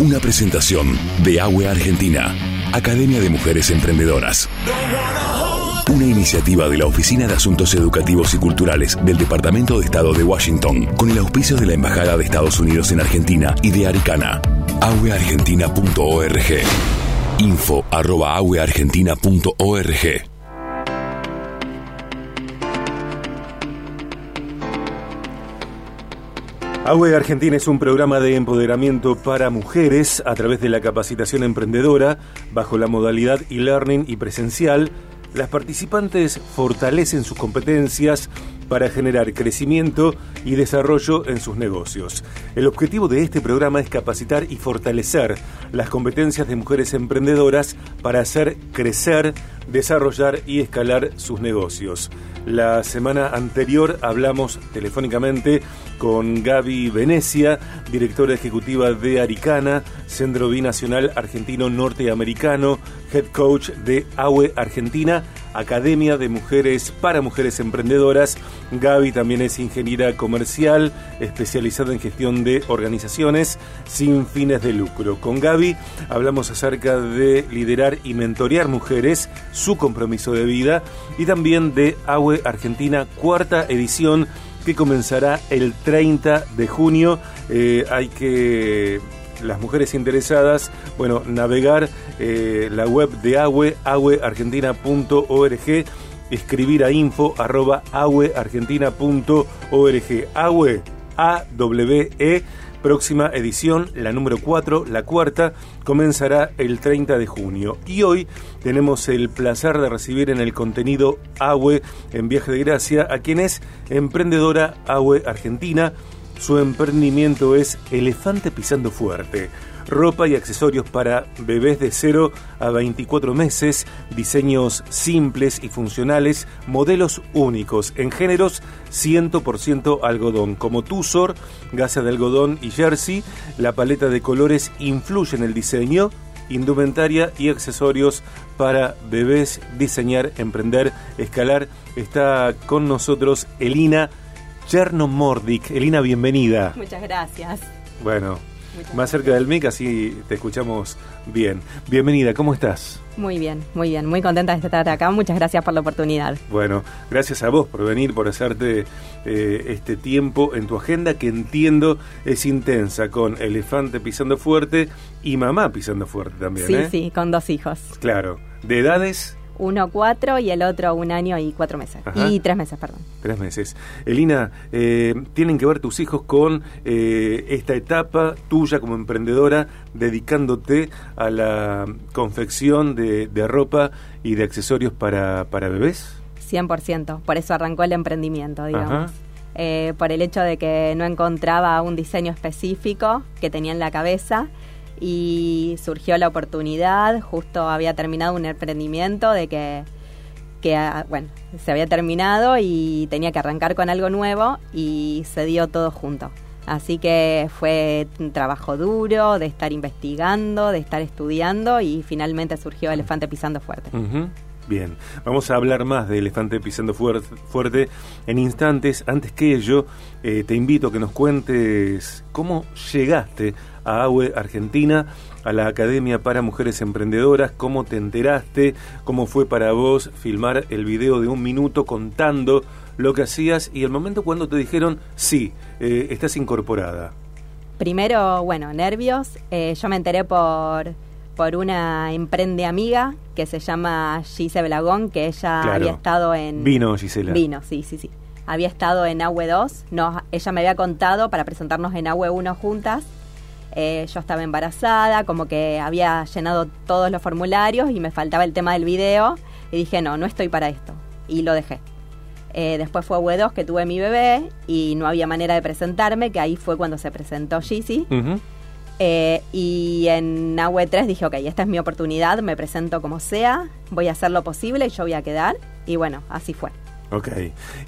Una presentación de AWE Argentina, Academia de Mujeres Emprendedoras. Una iniciativa de la Oficina de Asuntos Educativos y Culturales del Departamento de Estado de Washington, con el auspicio de la Embajada de Estados Unidos en Argentina y de Aricana. aweargentina.org. Info arroba aweargentina.org. AWE Argentina es un programa de empoderamiento para mujeres a través de la capacitación emprendedora bajo la modalidad e-learning y presencial. Las participantes fortalecen sus competencias para generar crecimiento y desarrollo en sus negocios. El objetivo de este programa es capacitar y fortalecer las competencias de mujeres emprendedoras para hacer crecer, desarrollar y escalar sus negocios. La semana anterior hablamos telefónicamente con Gaby Venecia, directora ejecutiva de Aricana, Centro Binacional Argentino Norteamericano, head coach de AWE Argentina, Academia de Mujeres para Mujeres Emprendedoras. Gaby también es ingeniera comercial, especializada en gestión de organizaciones sin fines de lucro. Con Gaby hablamos acerca de liderar y mentorear mujeres, su compromiso de vida y también de AWE Argentina, cuarta edición que comenzará el 30 de junio. Eh, hay que las mujeres interesadas, bueno, navegar eh, la web de AWE, aweargentina.org, escribir a info arroba aweargentina.org. AWE, A-W-E, próxima edición, la número 4, la cuarta, comenzará el 30 de junio. Y hoy tenemos el placer de recibir en el contenido AWE en Viaje de Gracia a quien es emprendedora AWE Argentina. Su emprendimiento es Elefante Pisando Fuerte ropa y accesorios para bebés de 0 a 24 meses, diseños simples y funcionales, modelos únicos en géneros 100% algodón, como Tussor, gasa de algodón y jersey. La paleta de colores influye en el diseño, indumentaria y accesorios para bebés, diseñar, emprender, escalar. Está con nosotros Elina Cherno Mordic. Elina, bienvenida. Muchas gracias. Bueno, más cerca del mic, así te escuchamos bien. Bienvenida, ¿cómo estás? Muy bien, muy bien, muy contenta de estar acá. Muchas gracias por la oportunidad. Bueno, gracias a vos por venir, por hacerte eh, este tiempo en tu agenda que entiendo es intensa, con elefante pisando fuerte y mamá pisando fuerte también. Sí, ¿eh? sí, con dos hijos. Claro, de edades uno cuatro y el otro un año y cuatro meses. Y tres meses, perdón. Tres meses. Elina, eh, tienen que ver tus hijos con eh, esta etapa tuya como emprendedora, dedicándote a la confección de, ropa y de accesorios para, para bebés. 100%, por eso arrancó el emprendimiento, digamos. Eh, por el hecho de que no encontraba un diseño específico que tenía en la cabeza y surgió la oportunidad, justo había terminado un emprendimiento de que, que, ah, bueno, se había terminado y tenía que arrancar con algo nuevo y se dio todo junto. Así que fue un trabajo duro de estar investigando, de estar estudiando y finalmente surgió Elefante Pisando Fuerte. Bien, vamos a hablar más de Elefante Pisando Fuerte en instantes. Antes que ello, eh, te invito a que nos cuentes cómo llegaste a AWE Argentina, a la Academia para Mujeres Emprendedoras, cómo te enteraste, cómo fue para vos filmar el video de un minuto contando lo que hacías y el momento cuando te dijeron, sí, eh, estás incorporada. Primero, bueno, nervios. Eh, yo me enteré por por una emprende amiga que se llama Gise Belagón, que ella había estado en... Vino, Gisela. Vino, sí, sí, sí. Había estado en AWE 2, no, ella me había contado para presentarnos en AWE 1 juntas. Eh, yo estaba embarazada, como que había llenado todos los formularios y me faltaba el tema del video. Y dije, no, no estoy para esto. Y lo dejé. Eh, después fue AWE 2 que tuve mi bebé y no había manera de presentarme, que ahí fue cuando se presentó Gisi. Eh, y en AWE 3 dije, ok, esta es mi oportunidad, me presento como sea, voy a hacer lo posible y yo voy a quedar. Y bueno, así fue. Ok,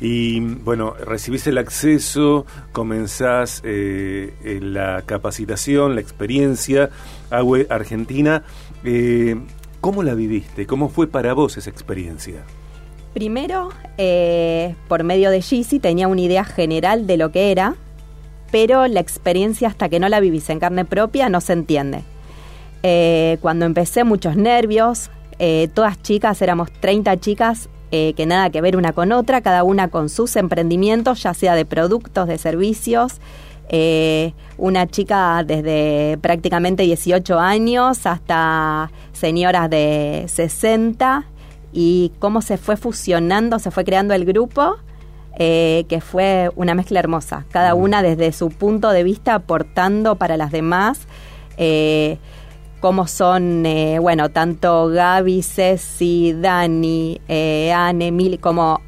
y bueno, recibís el acceso, comenzás eh, la capacitación, la experiencia, AWE Argentina. Eh, ¿Cómo la viviste? ¿Cómo fue para vos esa experiencia? Primero, por medio de Gisi tenía una idea general de lo que era, pero la experiencia hasta que no la vivís en carne propia no se entiende. Eh, cuando empecé muchos nervios, eh, todas chicas, éramos 30 chicas eh, que nada que ver una con otra, cada una con sus emprendimientos, ya sea de productos, de servicios. una chica desde prácticamente 18 años hasta señoras de 60 y cómo se fue fusionando, se fue creando el grupo eh, que fue una mezcla hermosa, cada una desde su punto de vista aportando para las demás, eh, como son, eh, bueno, tanto Gaby, Ceci, Dani, Anne, Mili, como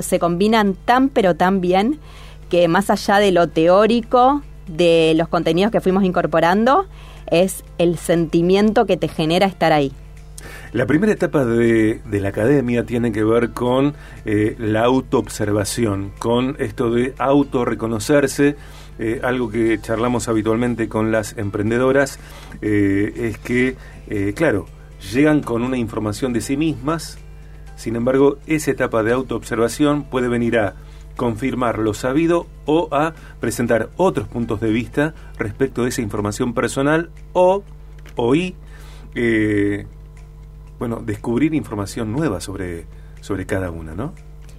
se combinan tan pero tan bien que más allá de lo teórico, de los contenidos que fuimos incorporando, es el sentimiento que te genera estar ahí. La primera etapa de, la academia tiene que ver con eh, la autoobservación, con esto de autorreconocerse. Eh, algo que charlamos habitualmente con las emprendedoras eh, es que, claro, llegan con una información de sí mismas, sin embargo, esa etapa de autoobservación puede venir a confirmar lo sabido o a presentar otros puntos de vista respecto de esa información personal o, o y, bueno, descubrir información nueva sobre, sobre cada una, ¿no?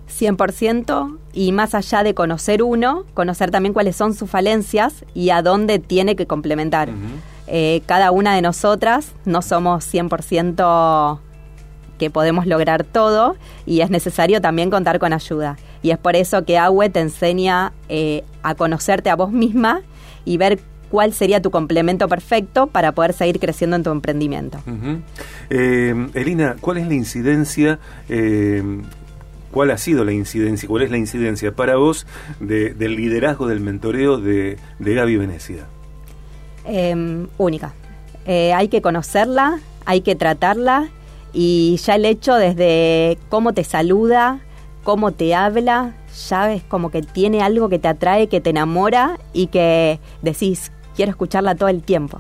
100% y más allá de conocer uno, conocer también cuáles son sus falencias y a dónde tiene que complementar. Eh, cada una de nosotras no somos 100% que podemos lograr todo y es necesario también contar con ayuda. Y es por eso que AWE te enseña eh, a conocerte a vos misma y ver cuál sería tu complemento perfecto para poder seguir creciendo en tu emprendimiento. Eh, Elina, ¿cuál es la incidencia? Eh, ¿Cuál ha sido la incidencia? ¿Cuál es la incidencia para vos del liderazgo del mentoreo de, de Gaby Venecia? Em, única. Eh, hay que conocerla, hay que tratarla y ya el hecho desde cómo te saluda, cómo te habla, ya es como que tiene algo que te atrae, que te enamora y que decís, quiero escucharla todo el tiempo.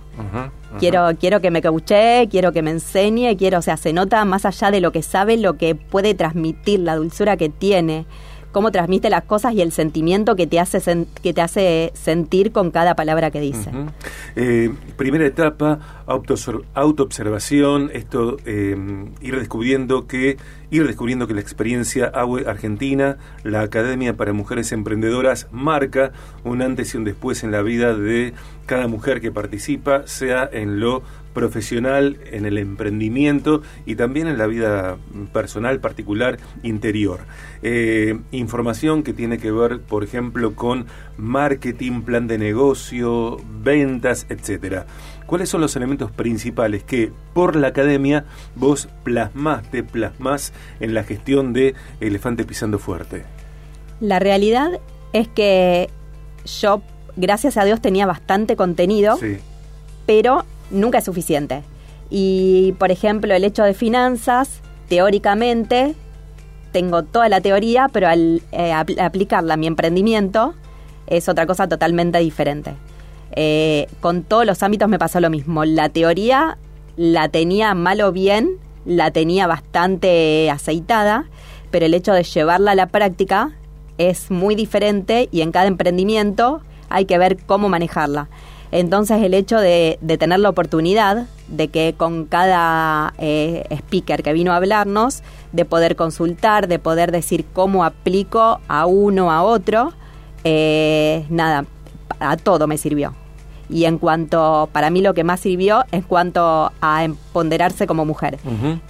Quiero, quiero que me cauche, quiero que me enseñe, quiero, o sea, se nota más allá de lo que sabe, lo que puede transmitir, la dulzura que tiene cómo transmite las cosas y el sentimiento que te hace, que te hace sentir con cada palabra que dice. Eh, primera etapa, autoobservación, esto eh, ir descubriendo que ir descubriendo que la experiencia AWE Argentina, la Academia para Mujeres Emprendedoras, marca un antes y un después en la vida de cada mujer que participa, sea en lo profesional, en el emprendimiento y también en la vida personal, particular, interior. Eh, información que tiene que ver, por ejemplo, con marketing, plan de negocio, ventas, etcétera. ¿Cuáles son los elementos principales que por la academia vos plasmaste, plasmás en la gestión de Elefante Pisando Fuerte? La realidad es que yo, gracias a Dios, tenía bastante contenido, pero nunca es suficiente. Y, por ejemplo, el hecho de finanzas, teóricamente, tengo toda la teoría, pero al eh, aplicarla a mi emprendimiento es otra cosa totalmente diferente. Eh, con todos los ámbitos me pasó lo mismo. La teoría la tenía mal o bien, la tenía bastante aceitada, pero el hecho de llevarla a la práctica es muy diferente y en cada emprendimiento hay que ver cómo manejarla. Entonces el hecho de, tener la oportunidad de que con cada eh, speaker que vino a hablarnos, de poder consultar, de poder decir cómo aplico a uno a otro, eh, nada, a todo me sirvió. Y en cuanto, para mí lo que más sirvió es cuanto a empoderarse como mujer.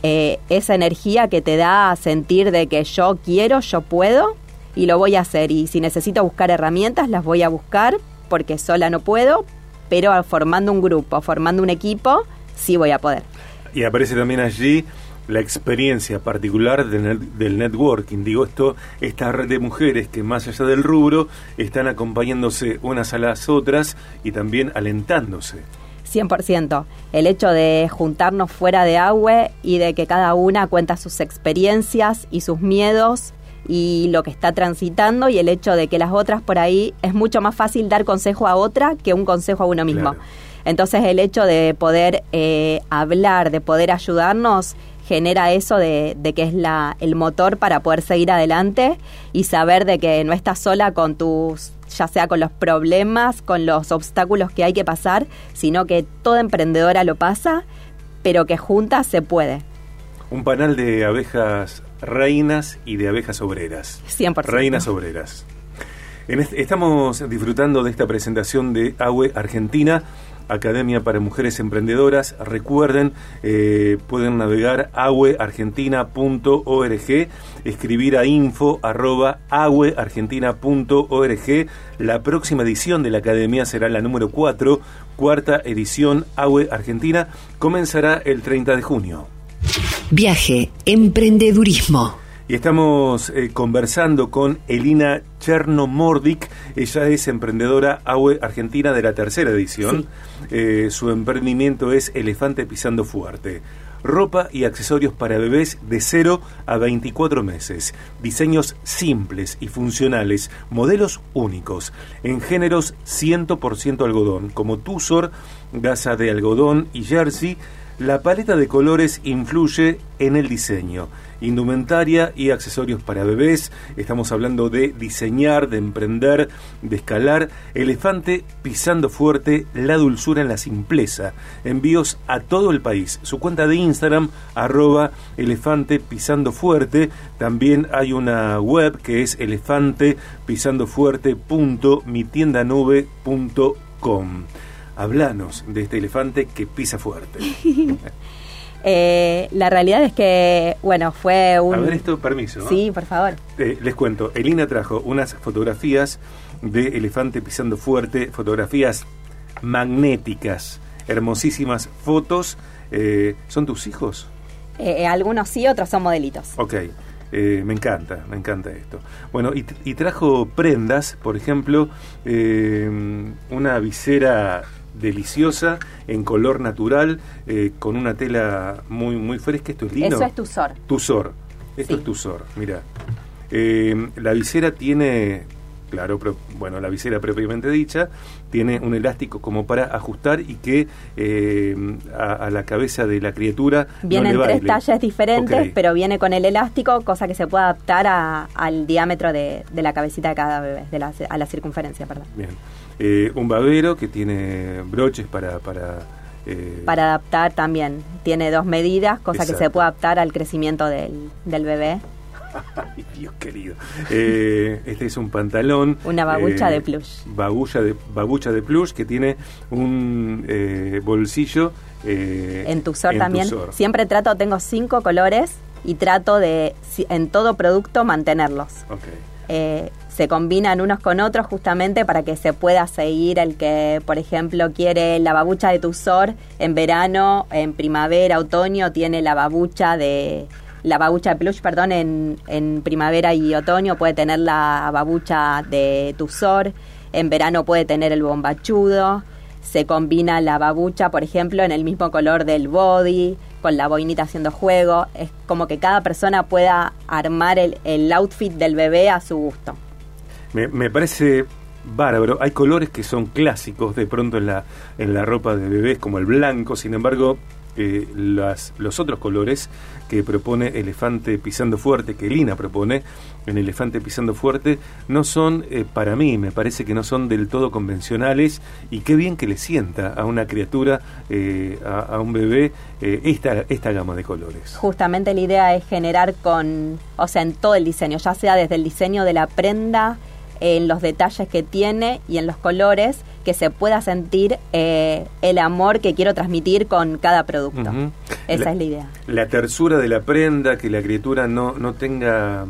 Eh, esa energía que te da a sentir de que yo quiero, yo puedo y lo voy a hacer. Y si necesito buscar herramientas, las voy a buscar porque sola no puedo, pero formando un grupo, formando un equipo, sí voy a poder. Y aparece también allí la experiencia particular del networking. Digo, esto, esta red de mujeres que más allá del rubro están acompañándose unas a las otras y también alentándose. 100%. El hecho de juntarnos fuera de agua y de que cada una cuenta sus experiencias y sus miedos y lo que está transitando y el hecho de que las otras por ahí es mucho más fácil dar consejo a otra que un consejo a uno mismo. Entonces el hecho de poder eh, hablar, de poder ayudarnos, genera eso de, que es la, el motor para poder seguir adelante y saber de que no estás sola con tus ya sea con los problemas, con los obstáculos que hay que pasar, sino que toda emprendedora lo pasa, pero que juntas se puede. Un panel de abejas reinas y de abejas obreras. 100%. Reinas obreras. estamos disfrutando de esta presentación de AWE Argentina Academia para Mujeres Emprendedoras. Recuerden, eh, pueden navegar agueargentina.org, escribir a info arroba agueargentina.org. La próxima edición de la Academia será la número 4, cuarta edición Ague Argentina, comenzará el 30 de junio. Viaje, emprendedurismo. Y estamos eh, conversando con Elina Chernomordic. Ella es emprendedora AWE Argentina de la tercera edición. Eh, su emprendimiento es Elefante Pisando Fuerte. Ropa y accesorios para bebés de 0 a 24 meses. Diseños simples y funcionales. Modelos únicos. En géneros 100% algodón, como Tusor, gasa de algodón y jersey. La paleta de colores influye en el diseño indumentaria y accesorios para bebés. Estamos hablando de diseñar, de emprender, de escalar. Elefante pisando fuerte, la dulzura en la simpleza. Envíos a todo el país. Su cuenta de Instagram, arroba elefante pisando fuerte. También hay una web que es elefantepisandofuerte.mitiendanube.com. Hablanos de este elefante que pisa fuerte. Eh, la realidad es que, bueno, fue un... A ver esto, permiso. Sí, por favor. Eh, les cuento, Elina trajo unas fotografías de elefante pisando fuerte, fotografías magnéticas, hermosísimas fotos. Eh, ¿Son tus hijos? algunos sí, otros son modelitos. Ok. me encanta, me encanta esto. Bueno, y, y trajo prendas, por ejemplo, una visera deliciosa, en color natural, eh, con una tela muy muy fresca. Esto es lindo. Eso es Tusor. Tusor. Esto es Tusor, mira. Eh, la visera tiene, claro, pero, bueno, la visera propiamente dicha, tiene un elástico como para ajustar y que eh, a, la cabeza de la criatura. Vienen tres tallas diferentes, pero viene con el elástico, cosa que se puede adaptar al diámetro de, la cabecita de cada bebé, de la, a la circunferencia, perdón. Bien. Eh, un babero que tiene broches para... Para, eh, para adaptar también. Tiene dos medidas, cosa que se puede adaptar al crecimiento del, del bebé. Ay, Dios querido. Eh, este es un pantalón. Una babucha de plush. Babucha de, babucha de plush que tiene un bolsillo. en Tusor también. Siempre trato, tengo cinco colores y trato de en todo producto mantenerlos. Okay se combinan unos con otros justamente para que se pueda seguir el que, por ejemplo, quiere la babucha de Tusor en verano, en primavera, otoño, tiene la babucha de la babucha de plush, perdón, en, en primavera y otoño puede tener la babucha de Tusor, en verano puede tener el bombachudo, se combina la babucha, por ejemplo, en el mismo color del body, con la boinita haciendo juego, es como que cada persona pueda armar el, el outfit del bebé a su gusto. Me, me parece bárbaro. Hay colores que son clásicos de pronto en la, en la ropa de bebés, como el blanco, sin embargo, eh, las, los otros colores que propone Elefante Pisando Fuerte, que Lina propone en Elefante Pisando Fuerte, no son, eh, para mí, me parece que no son del todo convencionales y qué bien que le sienta a una criatura, eh, a, a, un bebé, esta, esta gama de colores. Justamente la idea es generar con, o sea, en todo el diseño, ya sea desde el diseño de la prenda, en los detalles que tiene y en los colores que se pueda sentir eh, el amor que quiero transmitir con cada producto. Esa es la idea. La tersura de la prenda, que la criatura no, no tenga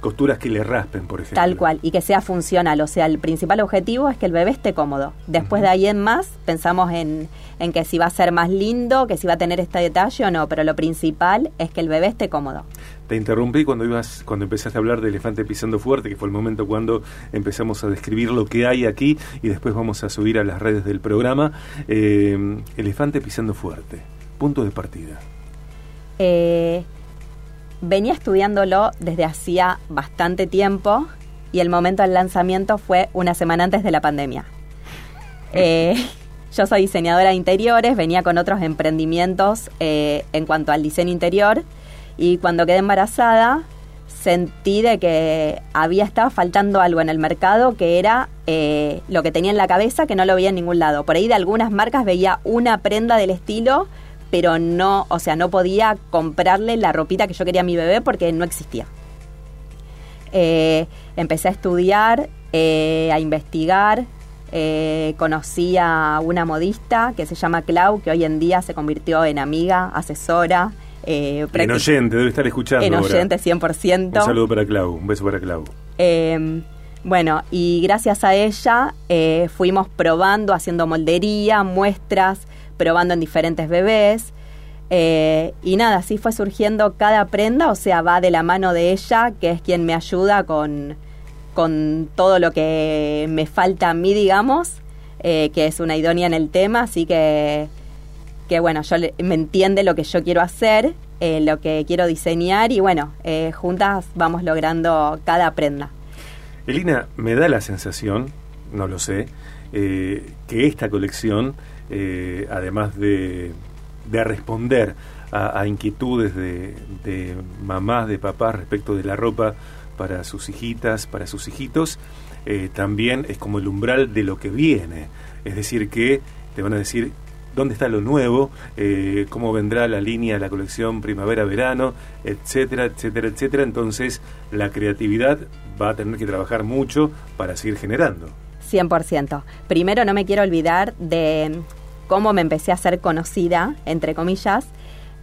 costuras que le raspen, por ejemplo. Tal cual, y que sea funcional. O sea, el principal objetivo es que el bebé esté cómodo. Después de ahí en más, pensamos en, en que si va a ser más lindo, que si va a tener este detalle o no, pero lo principal es que el bebé esté cómodo. Te interrumpí cuando ibas, cuando empezaste a hablar de elefante pisando fuerte, que fue el momento cuando empezamos a describir lo que hay aquí y después vamos a subir a las redes del programa. Eh, elefante pisando fuerte, punto de partida. Eh, venía estudiándolo desde hacía bastante tiempo y el momento del lanzamiento fue una semana antes de la pandemia. Eh, yo soy diseñadora de interiores, venía con otros emprendimientos en cuanto al diseño interior y cuando quedé embarazada sentí de que había estado faltando algo en el mercado que era eh, lo que tenía en la cabeza que no lo veía en ningún lado. Por ahí de algunas marcas veía una prenda del estilo, pero no, o sea, no podía comprarle la ropita que yo quería a mi bebé porque no existía. Eh, empecé a estudiar, eh, a investigar, conocí a una modista que se llama Clau, que hoy en día se convirtió en amiga, asesora, eh, en oyente, debe estar escuchando. En oyente, 100%. Un saludo para Clau, un beso para Clau. Em, bueno, y gracias a ella eh, fuimos probando, haciendo moldería, muestras, probando en diferentes bebés. Eh, y nada, así fue surgiendo cada prenda, o sea, va de la mano de ella, que es quien me ayuda con, con todo lo que me falta a mí, digamos, que es una idónea en el tema, así que que bueno, yo me entiende lo que yo quiero hacer, eh, lo que quiero diseñar y bueno, eh, juntas vamos logrando cada prenda. Elina, me da la sensación, no lo sé, eh, que esta colección, además de, de, responder a, inquietudes de, de, mamás, de papás respecto de la ropa para sus hijitas, para sus hijitos, también es como el umbral de lo que viene. Es decir, que te van a decir dónde está lo nuevo, eh, cómo vendrá la línea, la colección primavera-verano, etcétera, etcétera, etcétera. Entonces, la creatividad va a tener que trabajar mucho para seguir generando. 100%. Primero, no me quiero olvidar de cómo me empecé a ser conocida, entre comillas.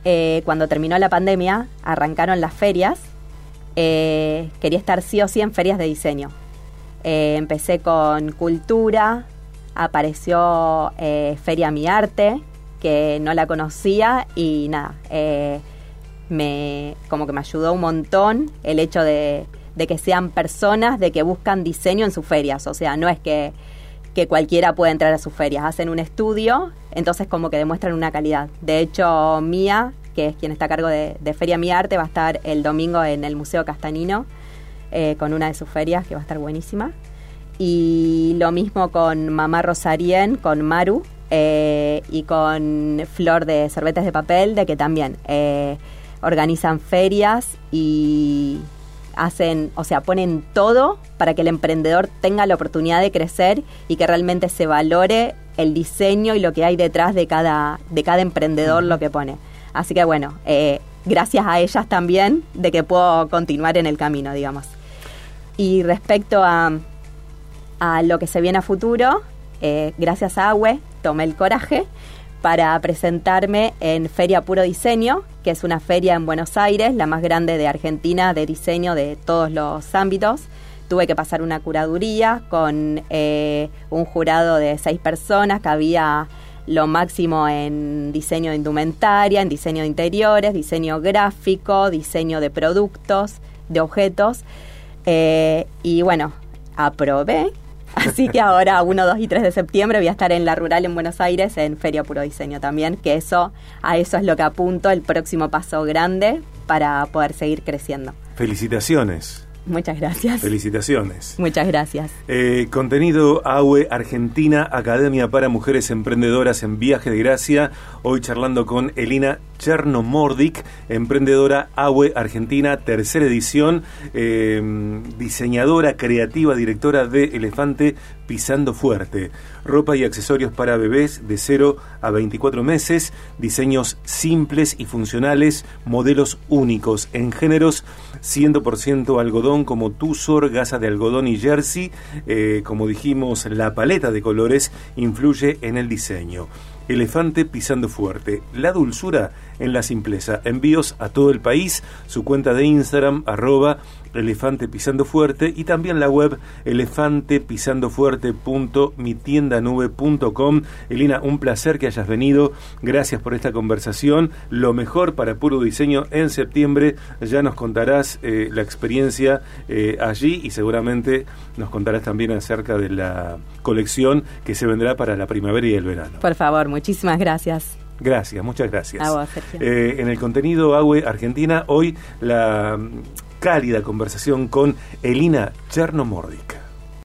Eh, cuando terminó la pandemia, arrancaron las ferias. Eh, quería estar sí o sí en ferias de diseño. empecé con cultura, apareció eh, Feria Mi Arte, que no la conocía y nada, eh, me, como que me ayudó un montón el hecho de, que sean personas de que buscan diseño en sus ferias, o sea, no es que, cualquiera puede entrar a sus ferias, hacen un estudio, entonces como que demuestran una calidad. De hecho, Mía, que es quien está a cargo de, Feria Mi Arte, va a estar el domingo en el Museo Castanino eh, con una de sus ferias que va a estar buenísima. Y lo mismo con Mamá Rosarien, con Maru eh, y con Flor de Cervetes de Papel, de que también eh, organizan ferias y hacen, o sea, ponen todo para que el emprendedor tenga la oportunidad de crecer y que realmente se valore el diseño y lo que hay detrás de cada, de cada emprendedor lo que pone. Así que bueno, eh, gracias a ellas también de que puedo continuar en el camino, digamos. Y respecto a a lo que se viene a futuro, eh, gracias a AWE, tomé el coraje para presentarme en Feria Puro Diseño, que es una feria en Buenos Aires, la más grande de Argentina de diseño de todos los ámbitos. Tuve que pasar una curaduría con eh, un jurado de seis personas que había lo máximo en diseño de indumentaria, en diseño de interiores, diseño gráfico, diseño de productos, de objetos. Eh, y bueno, aprobé Así que ahora, 1, 2 y 3 de septiembre, voy a estar en la rural en Buenos Aires, en Feria Puro Diseño también, que eso, a eso es lo que apunto, el próximo paso grande para poder seguir creciendo. Felicitaciones. Muchas gracias. Felicitaciones. Muchas gracias. Eh, contenido AUE Argentina, Academia para Mujeres Emprendedoras en Viaje de Gracia. Hoy charlando con Elina Chernomordic, emprendedora AUE Argentina, tercera edición, eh, diseñadora creativa, directora de Elefante Pisando Fuerte. Ropa y accesorios para bebés de 0 a 24 meses, diseños simples y funcionales, modelos únicos en géneros 100% algodón como Tusor, gasa de algodón y jersey. Eh, como dijimos, la paleta de colores influye en el diseño. Elefante pisando fuerte. La dulzura en la simpleza. Envíos a todo el país. Su cuenta de Instagram, arroba elefante pisando fuerte. Y también la web elefantepisandofuerte.mitiendanube.com. Elina, un placer que hayas venido. Gracias por esta conversación. Lo mejor para Puro Diseño en septiembre. Ya nos contarás eh, la experiencia eh, allí y seguramente nos contarás también acerca de la colección que se vendrá para la primavera y el verano. Por favor, muchísimas gracias. Gracias, muchas gracias. Eh, en el contenido AWE Argentina, hoy la mm, cálida conversación con Elina Chernomordic.